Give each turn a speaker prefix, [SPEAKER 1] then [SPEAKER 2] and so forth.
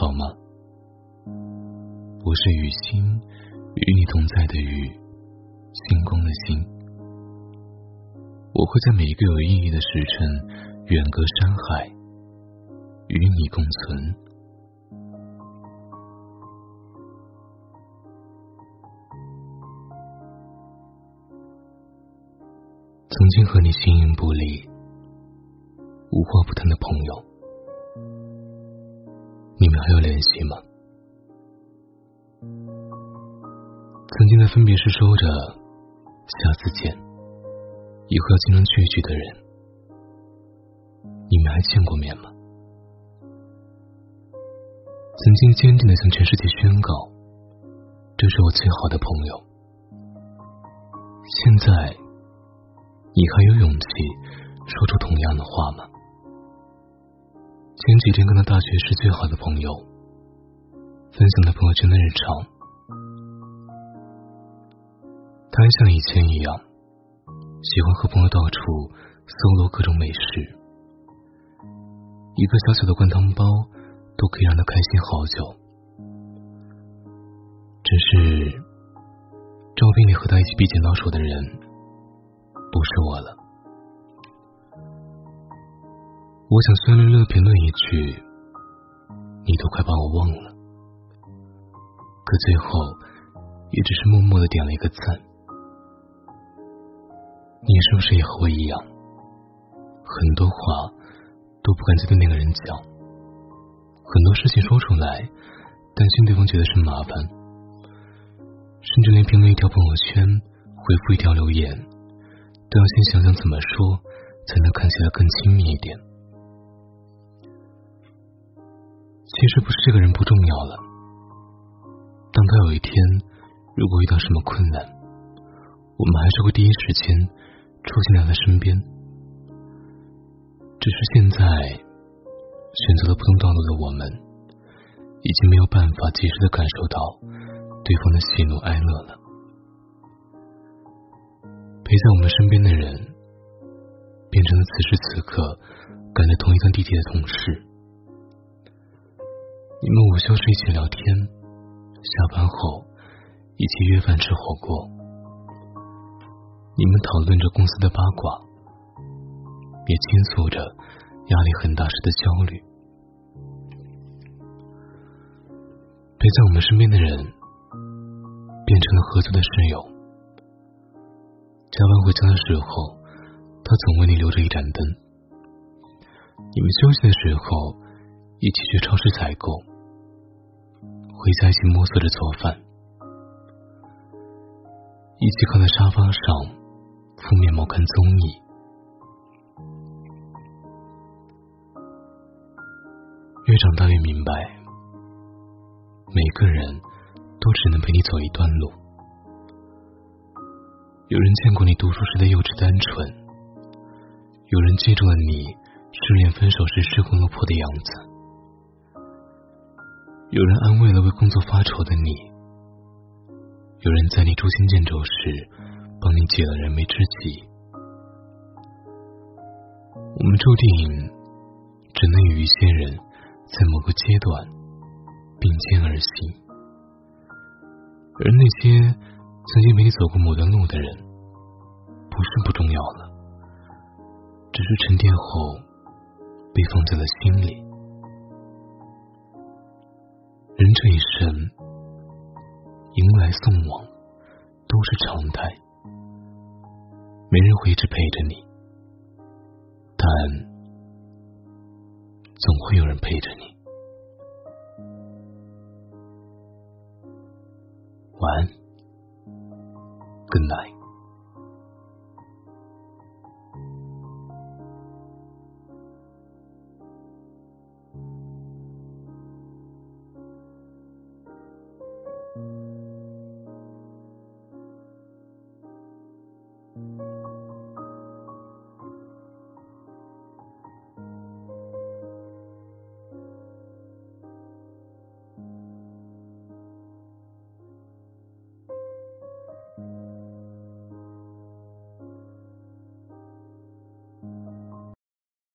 [SPEAKER 1] 好吗？我是雨欣，与你同在的雨，星光的星。我会在每一个有意义的时辰，远隔山海，与你共存。曾经和你形影不离、无话不谈的朋友。你们还有联系吗？曾经在分别时说着“下次见”，以后要经常聚聚的人，你们还见过面吗？曾经坚定的向全世界宣告：“这是我最好的朋友。”现在，你还有勇气说出同样的话吗？前几天跟他大学时最好的朋友分享他朋友圈的日常，他还像以前一样喜欢和朋友到处搜罗各种美食，一个小小的灌汤包都可以让他开心好久。只是照片里和他一起比剪刀手的人不是我了。我想酸溜溜评论一句：“你都快把我忘了。”可最后也只是默默的点了一个赞。你是不是也和我一样，很多话都不敢再对那个人讲，很多事情说出来，担心对方觉得是麻烦，甚至连评论一条朋友圈、回复一条留言，都要先想想怎么说才能看起来更亲密一点。其实不是这个人不重要了。当他有一天如果遇到什么困难，我们还是会第一时间出现在他身边。只是现在选择了不同道路的我们，已经没有办法及时的感受到对方的喜怒哀乐了。陪在我们身边的人，变成了此时此刻赶在同一趟地铁的同事。你们午休时一起聊天，下班后一起约饭吃火锅。你们讨论着公司的八卦，也倾诉着压力很大时的焦虑。陪在我们身边的人，变成了合租的室友。加班回家的时候，他总为你留着一盏灯。你们休息的时候，一起去超市采购。回家一起摸索着做饭，一起靠在沙发上敷面膜看综艺。越长大越明白，每个人都只能陪你走一段路。有人见过你读书时的幼稚单纯，有人记住了你失恋分手时失魂落魄的样子。有人安慰了为工作发愁的你，有人在你捉襟见肘时帮你解了燃眉之急。我们注定只能与一些人在某个阶段并肩而行，而那些曾经陪你走过某段路的人，不是不重要了，只是沉淀后被放在了心里。人这一生，迎来送往都是常态，没人会一直陪着你，但总会有人陪着你。晚安，Good night。